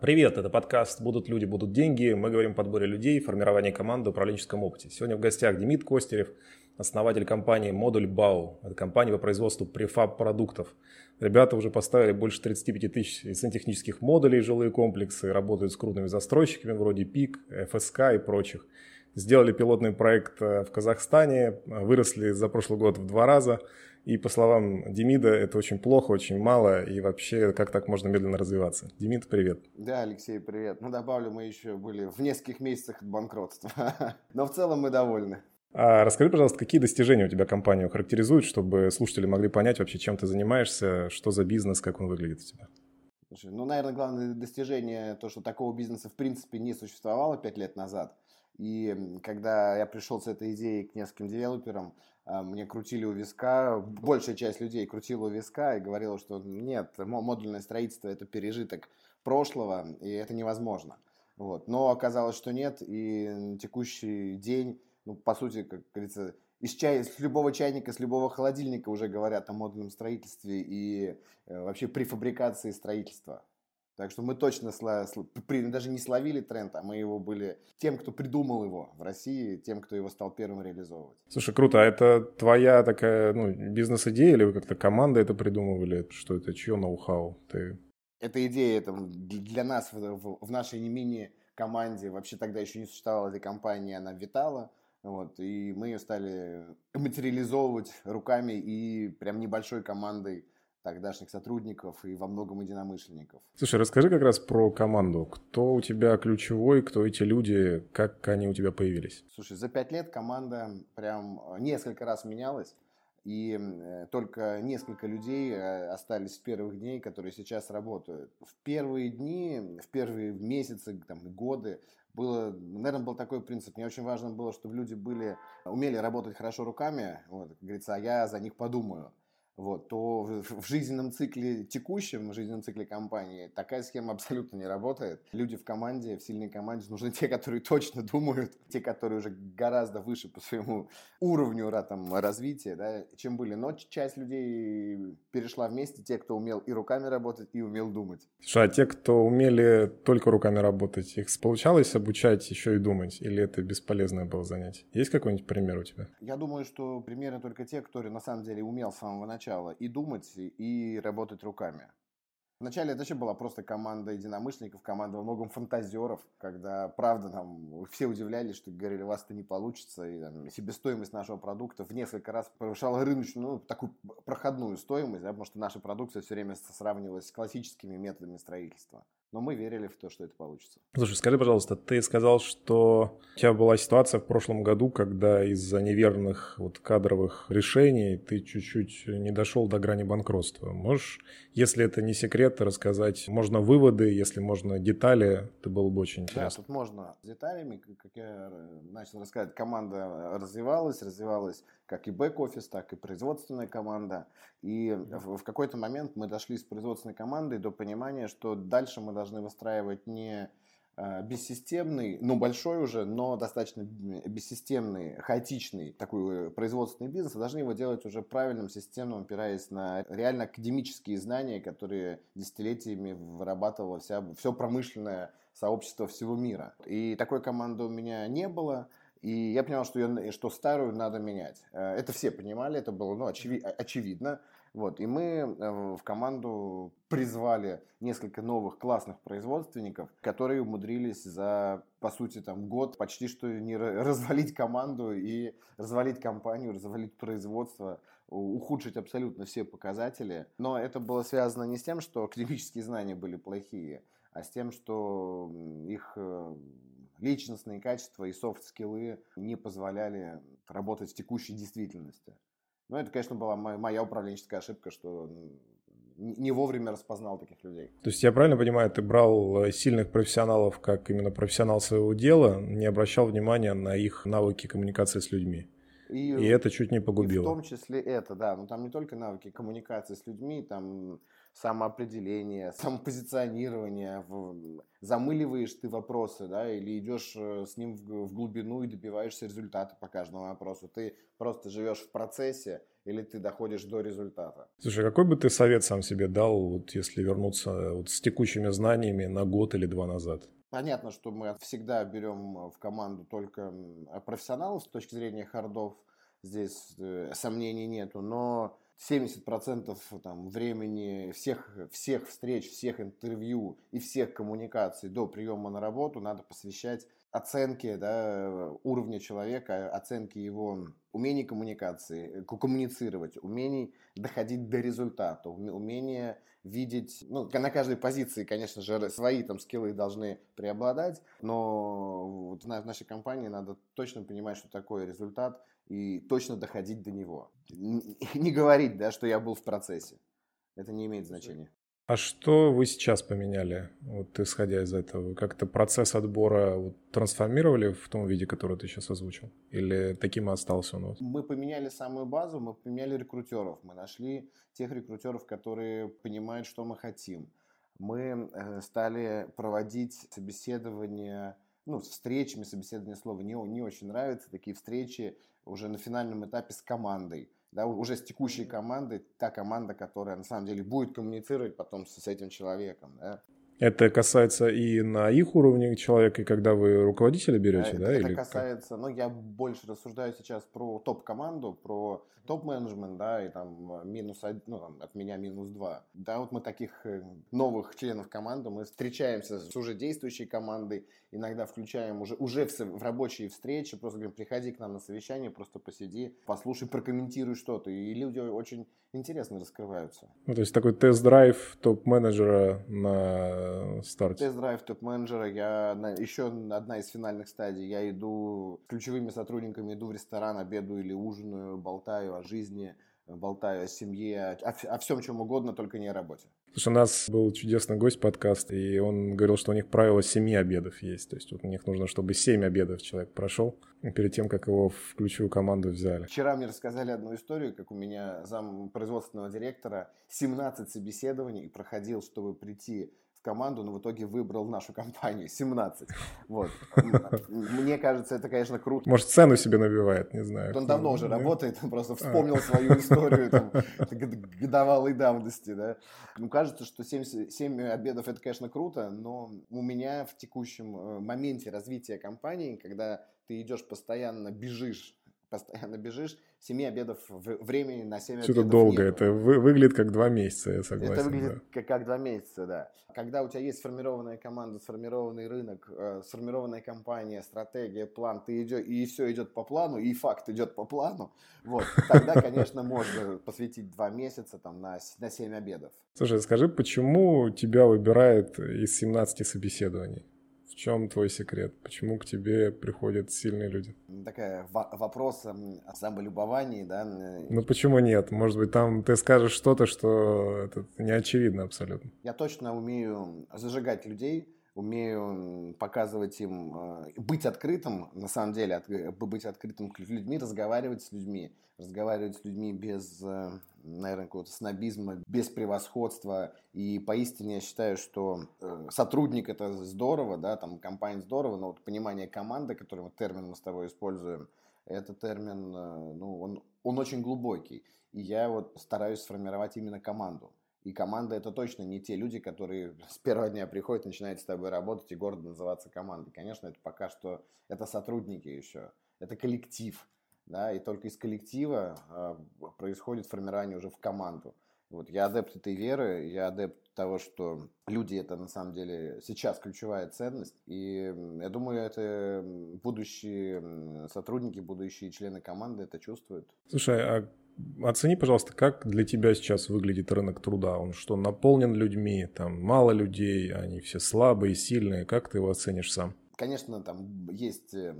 Привет, это подкаст «Будут люди, будут деньги». Мы говорим о подборе людей, формировании команды, управленческом опыте. Сегодня в гостях Демид Костерев, основатель компании «Модуль Бау». Это компания по производству префаб-продуктов. Ребята уже поставили больше 35 тысяч сантехнических модулей жилые комплексы, работают с крупными застройщиками вроде ПИК, ФСК и прочих. Сделали пилотный проект э, в Казахстане, выросли за прошлый год в два раза – и по словам Демида, это очень плохо, очень мало, и вообще как так можно медленно развиваться. Демид, привет. Да, Алексей, привет. Ну, добавлю, мы еще были в нескольких месяцах от банкротства. Но в целом мы довольны. А расскажи, пожалуйста, какие достижения у тебя компанию характеризуют, чтобы слушатели могли понять вообще, чем ты занимаешься, что за бизнес, как он выглядит у тебя? Слушай, ну, наверное, главное достижение то, что такого бизнеса в принципе не существовало пять лет назад. И когда я пришел с этой идеей к нескольким девелоперам, мне крутили у виска, большая часть людей крутила у виска и говорила, что нет, модульное строительство это пережиток прошлого, и это невозможно. Вот. Но оказалось, что нет, и текущий день, ну, по сути, как говорится, из чая, с любого чайника, с любого холодильника уже говорят о модульном строительстве и э, вообще префабрикации строительства. Так что мы точно даже не словили тренд, а мы его были тем, кто придумал его в России, тем, кто его стал первым реализовывать. Слушай, круто. А это твоя такая ну, бизнес-идея или вы как-то команда это придумывали? Что это, чье ноу-хау? Ты... Эта идея там, для нас в, в, в нашей не мини-команде, вообще тогда еще не существовала эта компания, она витала. Вот, и мы ее стали материализовывать руками и прям небольшой командой тогдашних сотрудников и во многом единомышленников. Слушай, расскажи как раз про команду. Кто у тебя ключевой, кто эти люди, как они у тебя появились? Слушай, за пять лет команда прям э, несколько раз менялась. И э, только несколько людей э, остались с первых дней, которые сейчас работают. В первые дни, в первые месяцы, там, годы было, наверное, был такой принцип. Мне очень важно было, чтобы люди были, умели работать хорошо руками, вот, как говорится, а я за них подумаю вот, то в жизненном цикле текущем, в жизненном цикле компании такая схема абсолютно не работает. Люди в команде, в сильной команде нужны те, которые точно думают, те, которые уже гораздо выше по своему уровню там, развития, да, чем были. Но часть людей перешла вместе, те, кто умел и руками работать, и умел думать. Слушай, а те, кто умели только руками работать, их получалось обучать еще и думать? Или это бесполезное было занятие? Есть какой-нибудь пример у тебя? Я думаю, что примеры только те, кто на самом деле умел с самого начала начала и думать, и работать руками. Вначале это вообще была просто команда единомышленников, команда во многом фантазеров, когда, правда, там все удивлялись, что говорили, у вас это не получится, и там, себестоимость нашего продукта в несколько раз превышала рыночную, ну, такую проходную стоимость, да, потому что наша продукция все время сравнивалась с классическими методами строительства. Но мы верили в то, что это получится. Слушай, скажи, пожалуйста, ты сказал, что у тебя была ситуация в прошлом году, когда из-за неверных вот кадровых решений ты чуть-чуть не дошел до грани банкротства. Можешь, если это не секрет, рассказать, можно выводы, если можно детали, это было бы очень интересно. Да, тут можно с деталями, как я начал рассказывать, команда развивалась, развивалась как и бэк-офис, так и производственная команда. И в, в какой-то момент мы дошли с производственной командой до понимания, что дальше мы должны выстраивать не а, бессистемный, ну большой уже, но достаточно бессистемный, хаотичный такой производственный бизнес, а должны его делать уже правильным, системным, опираясь на реально академические знания, которые десятилетиями вырабатывало вся, все промышленное сообщество всего мира. И такой команды у меня не было. И я понял, что, я, что старую надо менять. Э, это все понимали, это было ну, очеви, очевидно. Вот. И мы э, в команду призвали несколько новых классных производственников, которые умудрились за, по сути, там, год почти что не развалить команду и развалить компанию, развалить производство, ухудшить абсолютно все показатели. Но это было связано не с тем, что академические знания были плохие, а с тем, что их э, личностные качества и софт-скиллы не позволяли работать в текущей действительности. Но это, конечно, была моя управленческая ошибка, что не вовремя распознал таких людей. То есть я правильно понимаю, ты брал э, сильных профессионалов как именно профессионал своего дела, не обращал внимания на их навыки коммуникации с людьми? И, и это чуть не погубило. в том числе это, да. Но там не только навыки коммуникации с людьми, там самоопределение, самопозиционирование, замыливаешь ты вопросы, да, или идешь э, с ним в глубину и добиваешься результата по каждому вопросу. Ты просто живешь в процессе или ты доходишь до результата. Слушай, какой бы ты совет сам себе дал, вот если вернуться вот с текущими знаниями на год или два назад? Понятно, что мы всегда берем в команду только профессионалов с точки зрения хардов, здесь э, сомнений нету, но 70% там, времени всех, всех встреч, всех интервью и всех коммуникаций до приема на работу надо посвящать оценке да, уровня человека, оценке его умений коммуникации, коммуницировать, умений доходить до результата, умение видеть, ну, на каждой позиции, конечно же, свои там скиллы должны преобладать, но вот в нашей компании надо точно понимать, что такое результат, и точно доходить до него. Не говорить, да, что я был в процессе. Это не имеет значения. А что вы сейчас поменяли, вот исходя из этого? Как-то процесс отбора вот, трансформировали в том виде, который ты сейчас озвучил? Или таким и остался он у вас? Мы поменяли самую базу, мы поменяли рекрутеров. Мы нашли тех рекрутеров, которые понимают, что мы хотим. Мы э, стали проводить собеседования, ну, с встречами, собеседование слова не, не очень нравится, такие встречи уже на финальном этапе с командой да, уже с текущей командой, та команда, которая на самом деле будет коммуницировать потом с, с этим человеком. Да. Это касается и на их уровне человека, и когда вы руководителя берете, это, да? Это или касается, ну, я больше рассуждаю сейчас про топ-команду, про топ-менеджмент, да, и там минус, ну, там, от меня минус два. Да, вот мы таких э, новых членов команды, мы встречаемся с уже действующей командой, иногда включаем уже, уже в, в рабочие встречи, просто говорим, приходи к нам на совещание, просто посиди, послушай, прокомментируй что-то. И люди очень интересно раскрываются. Ну, то есть такой тест-драйв топ-менеджера на старте. Тест-драйв топ-менеджера. Я на, еще одна из финальных стадий. Я иду с ключевыми сотрудниками, иду в ресторан, обедаю или ужинаю, болтаю о жизни, болтаю о семье, о, о всем чем угодно, только не о работе. Слушай, у нас был чудесный гость подкаста, и он говорил, что у них правило семи обедов есть. То есть вот у них нужно, чтобы семь обедов человек прошел перед тем, как его в ключевую команду взяли. Вчера мне рассказали одну историю, как у меня зам производственного директора 17 собеседований проходил, чтобы прийти в команду, но в итоге выбрал нашу компанию 17. Вот. Мне кажется, это, конечно, круто. Может, цену себе набивает, не знаю. Он давно уже работает, он просто вспомнил свою историю там, годовалой давности. Да? Ну, кажется, что 7, 7 обедов это, конечно, круто, но у меня в текущем э, моменте развития компании, когда ты идешь постоянно, бежишь постоянно бежишь, 7 обедов времени на 7 Что-то долго, нету. это вы, выглядит как 2 месяца, я согласен. Это выглядит да. как, как 2 месяца, да. Когда у тебя есть сформированная команда, сформированный рынок, э, сформированная компания, стратегия, план, ты идешь, и все идет по плану, и факт идет по плану, вот, тогда, конечно, можно посвятить 2 месяца там, на, на 7 обедов. Слушай, скажи, почему тебя выбирают из 17 собеседований? Чем твой секрет? Почему к тебе приходят сильные люди? Такая вопрос о самолюбовании, да? Ну почему нет? Может быть, там ты скажешь что-то, что это не очевидно абсолютно. Я точно умею зажигать людей, умею показывать им, э, быть открытым, на самом деле, быть открытым к людьми, разговаривать с людьми, разговаривать с людьми без, э, наверное, какого-то снобизма, без превосходства. И поистине я считаю, что э, сотрудник это здорово, да, там компания здорово, но вот понимание команды, который вот термин мы с тобой используем, это термин, ну, он, он очень глубокий. И я вот стараюсь сформировать именно команду. И команда это точно не те люди, которые с первого дня приходят, начинают с тобой работать и гордо называться командой. Конечно, это пока что это сотрудники еще, это коллектив. Да, и только из коллектива э, происходит формирование уже в команду. Вот, я адепт этой веры, я адепт того, что люди это на самом деле сейчас ключевая ценность. И я думаю, это будущие сотрудники, будущие члены команды это чувствуют. Слушай, а оцени, пожалуйста, как для тебя сейчас выглядит рынок труда? Он что, наполнен людьми, там мало людей, они все слабые, сильные? Как ты его оценишь сам? Конечно, там есть, э,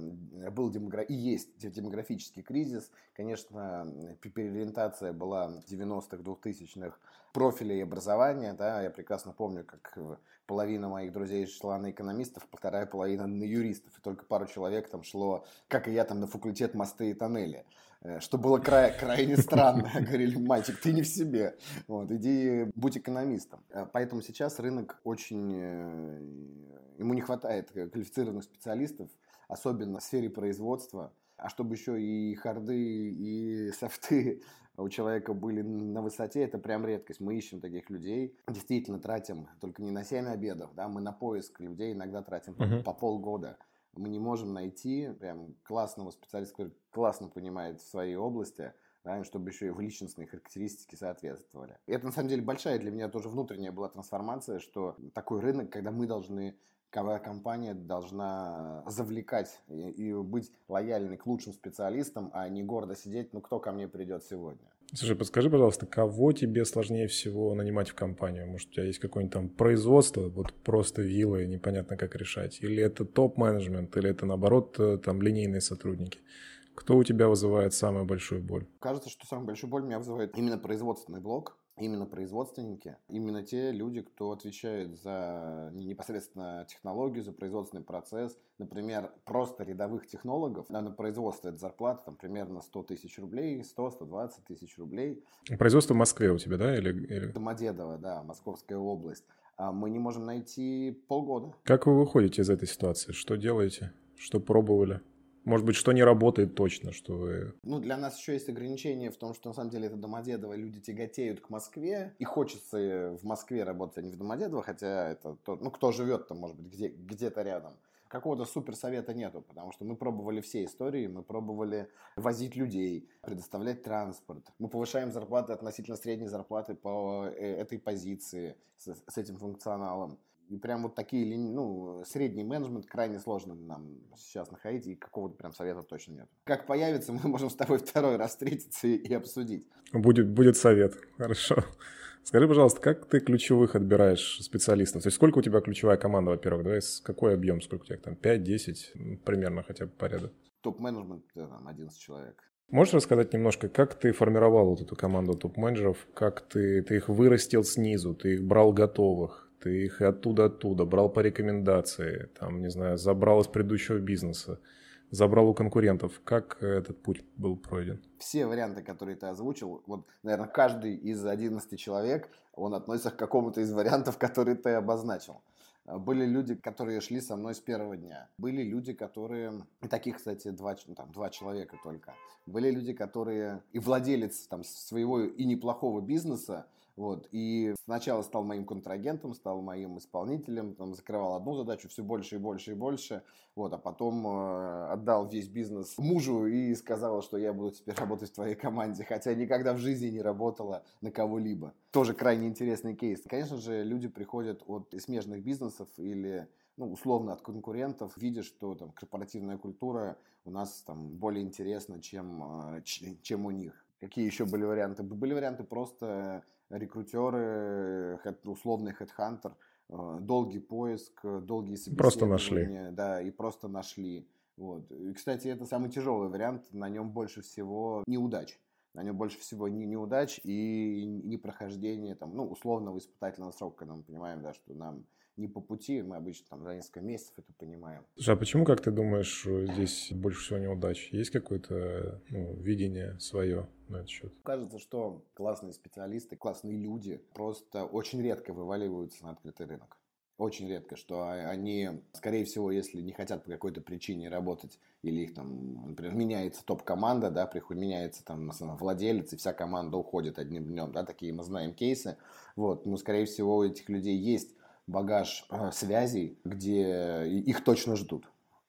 был демогра... и есть демографический кризис. Конечно, переориентация была в 90-х, 2000-х профилей образования. Да? Я прекрасно помню, как половина моих друзей шла на экономистов, вторая половина на юристов. И только пару человек там шло, как и я, там на факультет мосты и тоннели. Э, что было край, крайне странно. Говорили, мальчик, ты не в себе. Вот, иди будь экономистом. Э, поэтому сейчас рынок очень... Э, ему не хватает квалифицированных специалистов, особенно в сфере производства. А чтобы еще и харды, и софты у человека были на высоте, это прям редкость. Мы ищем таких людей, действительно тратим только не на 7 обедов, да, мы на поиск людей иногда тратим uh-huh. по полгода мы не можем найти прям классного специалиста, который классно понимает в своей области, да, чтобы еще и в личностные характеристики соответствовали. И это на самом деле большая для меня тоже внутренняя была трансформация, что такой рынок, когда мы должны компания должна завлекать и быть лояльной к лучшим специалистам, а не гордо сидеть, ну кто ко мне придет сегодня. Слушай, подскажи, пожалуйста, кого тебе сложнее всего нанимать в компанию? Может, у тебя есть какое-нибудь там производство, вот просто вилы, непонятно как решать? Или это топ-менеджмент, или это, наоборот, э, там линейные сотрудники? Кто у тебя вызывает самую большую боль? Кажется, что самую большую боль меня вызывает именно производственный блок именно производственники, именно те люди, кто отвечает за непосредственно технологию, за производственный процесс. Например, просто рядовых технологов на, производство это зарплата там, примерно 100 тысяч рублей, 100-120 тысяч рублей. Производство в Москве у тебя, да? Или, или... Домодедово, да, Московская область. А мы не можем найти полгода. Как вы выходите из этой ситуации? Что делаете? Что пробовали? Может быть, что не работает точно, что вы... Ну, для нас еще есть ограничение в том, что на самом деле это Домодедово, люди тяготеют к Москве, и хочется в Москве работать, а не в Домодедово, хотя это, то, ну, кто живет там, может быть, где, где-то рядом. Какого-то суперсовета нету, потому что мы пробовали все истории, мы пробовали возить людей, предоставлять транспорт. Мы повышаем зарплаты относительно средней зарплаты по э, этой позиции с, с этим функционалом. И прям вот такие, ну, средний менеджмент крайне сложно нам сейчас находить, и какого-то прям совета точно нет. Как появится, мы можем с тобой второй раз встретиться и, и обсудить. Будет, будет совет, хорошо. Скажи, пожалуйста, как ты ключевых отбираешь специалистов? То есть сколько у тебя ключевая команда, во-первых, да, какой объем, сколько у тебя там, 5-10 примерно хотя бы порядок? Топ-менеджмент, там, 11 человек. Можешь рассказать немножко, как ты формировал вот эту команду топ-менеджеров, как ты, ты их вырастил снизу, ты их брал готовых, ты их оттуда-оттуда брал по рекомендации, там, не знаю, забрал из предыдущего бизнеса, забрал у конкурентов. Как этот путь был пройден? Все варианты, которые ты озвучил, вот, наверное, каждый из 11 человек, он относится к какому-то из вариантов, которые ты обозначил. Были люди, которые шли со мной с первого дня. Были люди, которые... И таких, кстати, два, там, два человека только. Были люди, которые... И владелец там, своего и неплохого бизнеса, вот. И сначала стал моим контрагентом, стал моим исполнителем, там, закрывал одну задачу все больше и больше и больше. Вот. А потом э, отдал весь бизнес мужу и сказала, что я буду теперь работать в твоей команде, хотя никогда в жизни не работала на кого-либо. Тоже крайне интересный кейс. Конечно же, люди приходят от смежных бизнесов или ну, условно от конкурентов, видя, что там корпоративная культура у нас там более интересна, чем, э, чем у них. Какие еще были варианты? Были варианты просто рекрутеры, условный хедхантер, э, долгий поиск, долгие собеседования. Просто нашли. Да, и просто нашли. Вот. И, кстати, это самый тяжелый вариант, на нем больше всего неудач. На нем больше всего не неудач и не прохождение там, ну, условного испытательного срока, когда мы понимаем, да, что нам не по пути, мы обычно там за несколько месяцев это понимаем. Слушай, а почему, как ты думаешь, здесь больше всего неудач? Есть какое-то ну, видение свое на этот счет? Кажется, что классные специалисты, классные люди просто очень редко вываливаются на открытый рынок. Очень редко, что они, скорее всего, если не хотят по какой-то причине работать, или их там, например, меняется топ-команда, да, приходит, меняется там владелец, и вся команда уходит одним днем, да, такие мы знаем кейсы. Вот, но, скорее всего, у этих людей есть багаж э, связей, где их точно ждут.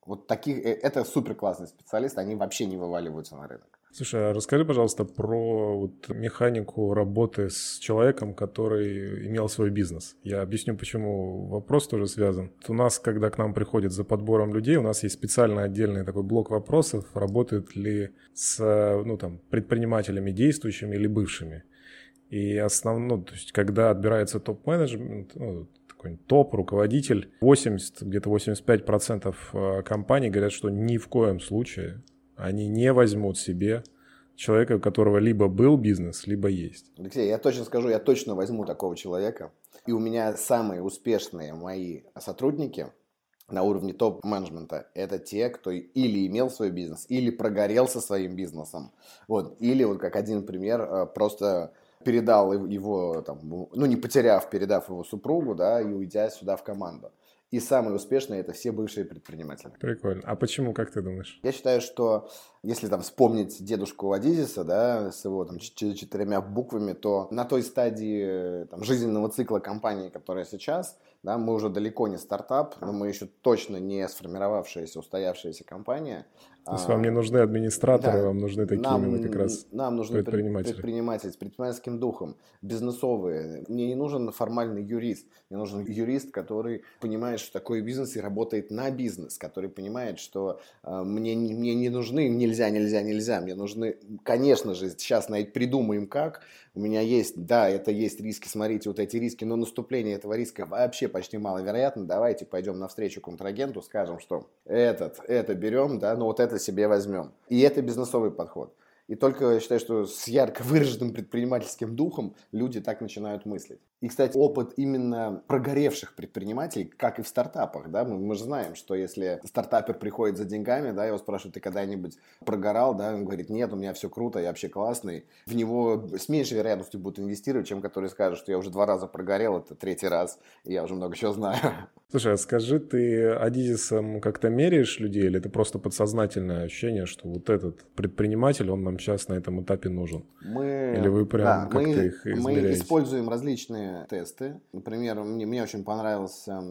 Вот таких, э, это супер классные специалисты, они вообще не вываливаются на рынок. Слушай, а расскажи, пожалуйста, про вот механику работы с человеком, который имел свой бизнес. Я объясню, почему вопрос тоже связан. У нас, когда к нам приходят за подбором людей, у нас есть специально отдельный такой блок вопросов, работают ли с ну, там, предпринимателями действующими или бывшими. И основно, ну, то есть, когда отбирается топ-менеджмент, ну, какой-нибудь топ, руководитель, 80, где-то 85% э, компаний говорят, что ни в коем случае они не возьмут себе человека, у которого либо был бизнес, либо есть. Алексей, я точно скажу, я точно возьму такого человека. И у меня самые успешные мои сотрудники на уровне топ-менеджмента – это те, кто или имел свой бизнес, или прогорел со своим бизнесом. Вот. Или, вот как один пример, э, просто передал его, там, ну не потеряв, передав его супругу, да, и уйдя сюда в команду. И самые успешные это все бывшие предприниматели. Прикольно. А почему, как ты думаешь? Я считаю, что если там вспомнить дедушку Адизиса, да, с его там четырьмя буквами, то на той стадии там, жизненного цикла компании, которая сейчас, да, мы уже далеко не стартап, но мы еще точно не сформировавшаяся, устоявшаяся компания. То есть вам не нужны администраторы, да, вам нужны такие нам, именно как раз нам нужны предприниматели. предприниматели с предпринимательским духом, бизнесовые. Мне не нужен формальный юрист, мне нужен юрист, который понимает, что такое бизнес и работает на бизнес, который понимает, что э, мне, мне не нужны нельзя, нельзя, нельзя, мне нужны, конечно же, сейчас придумаем как, у меня есть, да, это есть риски, смотрите, вот эти риски, но наступление этого риска вообще почти маловероятно, давайте пойдем навстречу контрагенту, скажем, что этот, это берем, да, но вот это себе возьмем. И это бизнесовый подход. И только я считаю, что с ярко выраженным предпринимательским духом люди так начинают мыслить. И, кстати, опыт именно прогоревших предпринимателей, как и в стартапах, да, мы, мы же знаем, что если стартапер приходит за деньгами, да, его спрашивают, ты когда-нибудь прогорал, да, он говорит, нет, у меня все круто, я вообще классный. В него с меньшей вероятностью будут инвестировать, чем который скажет, что я уже два раза прогорел, это третий раз, и я уже много чего знаю. Слушай, а скажи, ты Адизисом как-то меряешь людей, или это просто подсознательное ощущение, что вот этот предприниматель, он нам сейчас на этом этапе нужен? Мы, или вы прям да, как-то мы, их измеряете? Мы используем различные тесты. Например, мне, мне очень понравился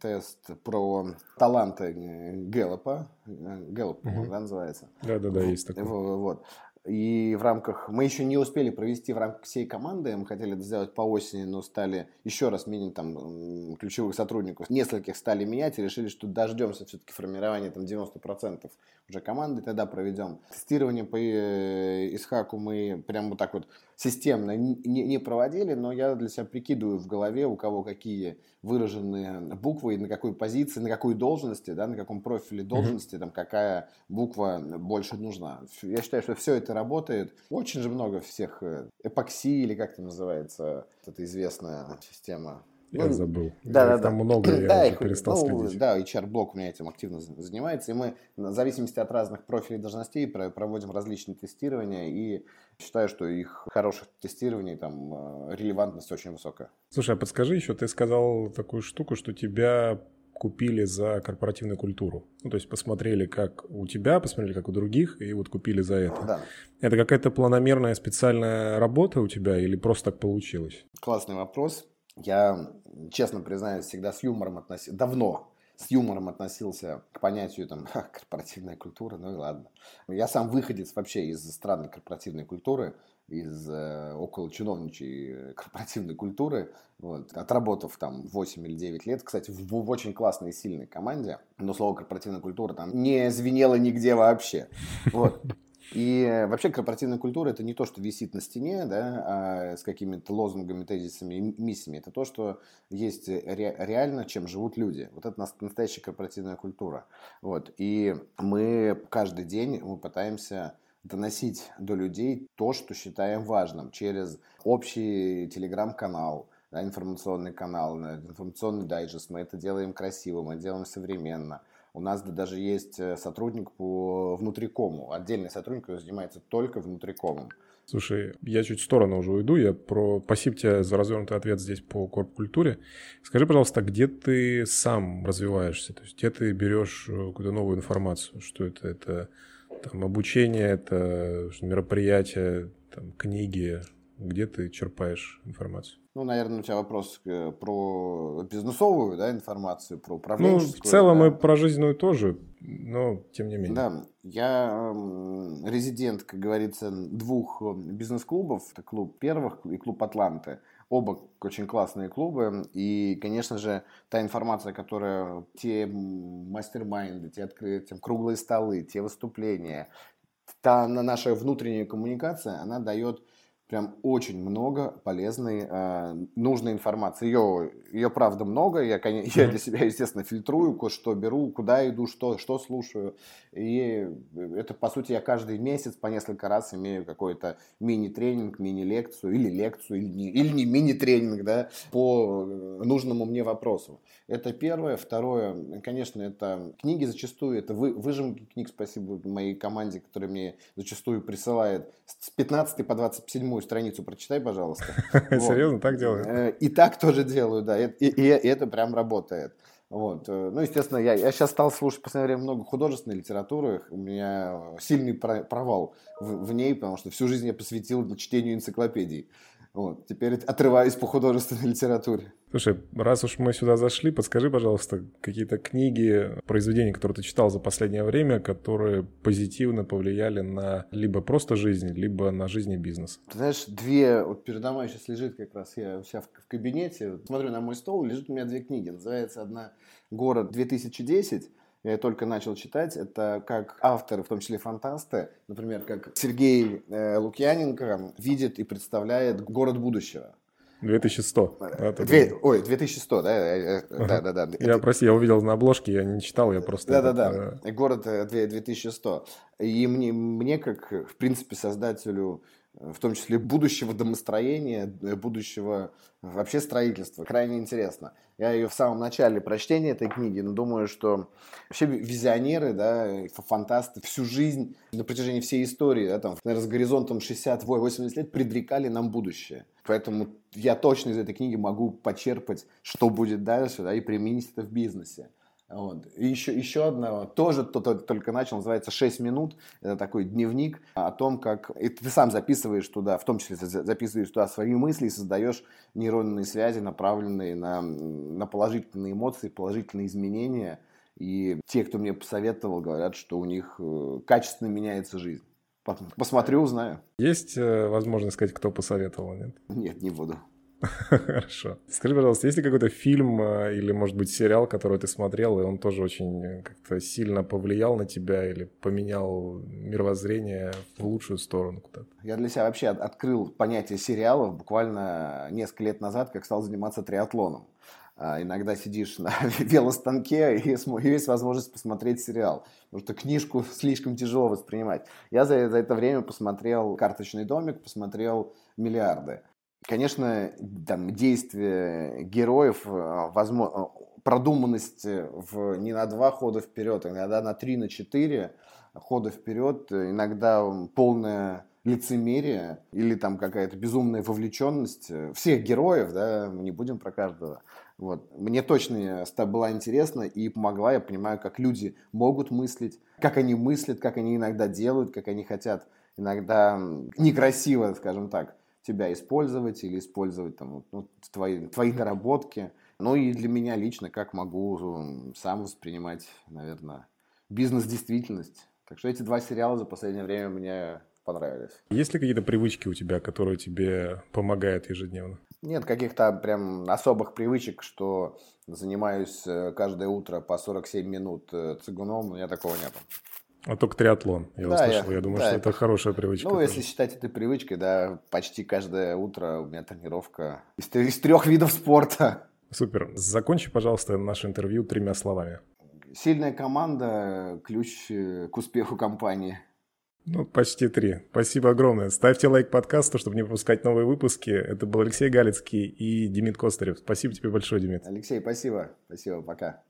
тест про таланты Гэллопа. Гэллоп, угу. да, называется? Да-да-да, есть такой. Вот. И в рамках... Мы еще не успели провести в рамках всей команды, мы хотели это сделать по осени, но стали еще раз менять там ключевых сотрудников. Нескольких стали менять и решили, что дождемся все-таки формирования там 90% уже команды, тогда проведем. Тестирование по э, Исхаку мы прям вот так вот системно не, не проводили, но я для себя прикидываю в голове, у кого какие выраженные буквы, и на какой позиции, на какой должности, да, на каком профиле должности, mm-hmm. там, какая буква больше нужна. Я считаю, что все это работает. Очень же много всех э, эпокси, или как это называется, это известная система я ну, забыл. Да, да, там да. много, я да, их, перестал ну, следить. Да, HR-блок у меня этим активно занимается, и мы в зависимости от разных профилей должностей проводим различные тестирования, и считаю, что их хороших тестирований, там, э, релевантность очень высокая. Слушай, а подскажи еще, ты сказал такую штуку, что тебя купили за корпоративную культуру. Ну, то есть посмотрели, как у тебя, посмотрели, как у других, и вот купили за это. Да. Это какая-то планомерная специальная работа у тебя или просто так получилось? Классный вопрос. Я, честно признаюсь, всегда с юмором относился, давно с юмором относился к понятию там, корпоративная культура, ну и ладно. Я сам выходец вообще из странной корпоративной культуры, из э, около чиновничьей корпоративной культуры, вот, отработав там 8 или 9 лет, кстати, в, в очень классной и сильной команде, но слово корпоративная культура там не звенело нигде вообще. Вот. И вообще корпоративная культура это не то, что висит на стене, да, а с какими-то лозунгами, тезисами и миссиями. Это то, что есть ре- реально, чем живут люди. Вот это настоящая корпоративная культура. Вот. И мы каждый день мы пытаемся доносить до людей то, что считаем важным через общий телеграм-канал, да, информационный канал, информационный дайджест. Мы это делаем красиво, мы делаем современно. У нас даже есть э, сотрудник по внутрикому, отдельный сотрудник, который занимается только внутрикомом. Слушай, я чуть в сторону уже уйду. Я про... Спасибо тебе за развернутый ответ здесь по корп-культуре. Скажи, пожалуйста, где ты сам развиваешься? То есть где ты берешь э, какую-то новую информацию? Что это? Это там, обучение, это мероприятия, там, книги? Где ты черпаешь информацию? Ну, наверное, у тебя вопрос э, про бизнесовую да, информацию, про управленческую. Ну, в целом да. и про жизненную тоже, но тем не менее. Да, я резидент, как говорится, двух э, бизнес-клубов. Это клуб первых и клуб Атланты. Оба очень классные клубы. И, конечно же, та информация, которая те мастер-майнды, те открытия, круглые столы, те выступления, та наша внутренняя коммуникация, она дает прям очень много полезной, э, нужной информации. Ее, ее правда много. Я, я для себя, естественно, фильтрую, что беру, куда иду, что, что слушаю. И это, по сути, я каждый месяц по несколько раз имею какой-то мини-тренинг, мини-лекцию или лекцию, или не, или не мини-тренинг, да, по нужному мне вопросу. Это первое. Второе, конечно, это книги зачастую, это вы, выжимки книг, спасибо моей команде, которая мне зачастую присылает с 15 по 27 седьмую страницу прочитай, пожалуйста. Серьезно, так делаю? Э, и так тоже делаю, да. И, это прям работает. Вот. Э, ну, естественно, я, я сейчас стал слушать в последнее время много художественной литературы. У меня сильный провал в, в ней, потому что всю жизнь я посвятил чтению энциклопедий. Вот. Теперь отрываюсь по художественной литературе. Слушай, раз уж мы сюда зашли, подскажи, пожалуйста, какие-то книги, произведения, которые ты читал за последнее время, которые позитивно повлияли на либо просто жизнь, либо на жизнь и бизнес. Ты знаешь, две, вот передо мной сейчас лежит как раз, я у себя в, кабинете, смотрю на мой стол, лежит у меня две книги. Называется одна «Город 2010», я только начал читать, это как авторы, в том числе фантасты, например, как Сергей э, Лукьяненко видит и представляет город будущего. 2100. Это Две, ой, 2100, да? Э, э. Да, да, да. Я, прости, я увидел на обложке, я не читал, я просто... Да-да-да, э... город 2100. И мне, мне, как, в принципе, создателю в том числе будущего домостроения, будущего вообще строительства. Крайне интересно. Я ее в самом начале прочтения этой книги, но думаю, что вообще визионеры, да, фантасты всю жизнь, на протяжении всей истории, да, там, наверное, с горизонтом 60-80 лет предрекали нам будущее. Поэтому я точно из этой книги могу почерпать, что будет дальше, да, и применить это в бизнесе. Вот. И еще, еще одна, тоже кто-то только начал, называется «6 минут». Это такой дневник о том, как... И ты сам записываешь туда, в том числе записываешь туда свои мысли и создаешь нейронные связи, направленные на, на положительные эмоции, положительные изменения. И те, кто мне посоветовал, говорят, что у них э, качественно меняется жизнь. Посмотрю, узнаю. Есть э, возможность сказать, кто посоветовал, нет? Нет, не буду. Хорошо. Скажи, пожалуйста, есть ли какой-то фильм э, или, может быть, сериал, который ты смотрел, и он тоже очень э, как-то сильно повлиял на тебя или поменял мировоззрение в лучшую сторону куда-то? Я для себя вообще открыл понятие сериалов буквально несколько лет назад, как стал заниматься триатлоном. А, иногда сидишь на велостанке и есть возможность посмотреть сериал. Потому что книжку слишком тяжело воспринимать. Я за, за это время посмотрел «Карточный домик», посмотрел «Миллиарды». Конечно, там, действия героев, э, возможно, э, продуманность в, не на два хода вперед, а иногда на три, на четыре хода вперед, иногда полная лицемерие или там какая-то безумная вовлеченность всех героев, да, мы не будем про каждого. Вот. Мне точно была интересна и помогла, я понимаю, как люди могут мыслить, как они мыслят, как они иногда делают, как они хотят иногда некрасиво, скажем так, тебя использовать или использовать там, ну, твои, твои наработки. Ну и для меня лично, как могу сам воспринимать, наверное, бизнес-действительность. Так что эти два сериала за последнее время мне понравились. Есть ли какие-то привычки у тебя, которые тебе помогают ежедневно? Нет каких-то прям особых привычек, что занимаюсь э, каждое утро по 47 минут э, цигуном, у меня такого нет. А только триатлон, я да, услышал. Я, я думаю, да, что это, это хорошая привычка. Ну, тоже. если считать это привычкой, да, почти каждое утро у меня тренировка из, из трех видов спорта. Супер. Закончи, пожалуйста, наше интервью тремя словами. Сильная команда – ключ э, к успеху компании. Ну, почти три. Спасибо огромное. Ставьте лайк подкасту, чтобы не пропускать новые выпуски. Это был Алексей Галицкий и Демид Костарев. Спасибо тебе большое, Демид. Алексей, спасибо. Спасибо, пока.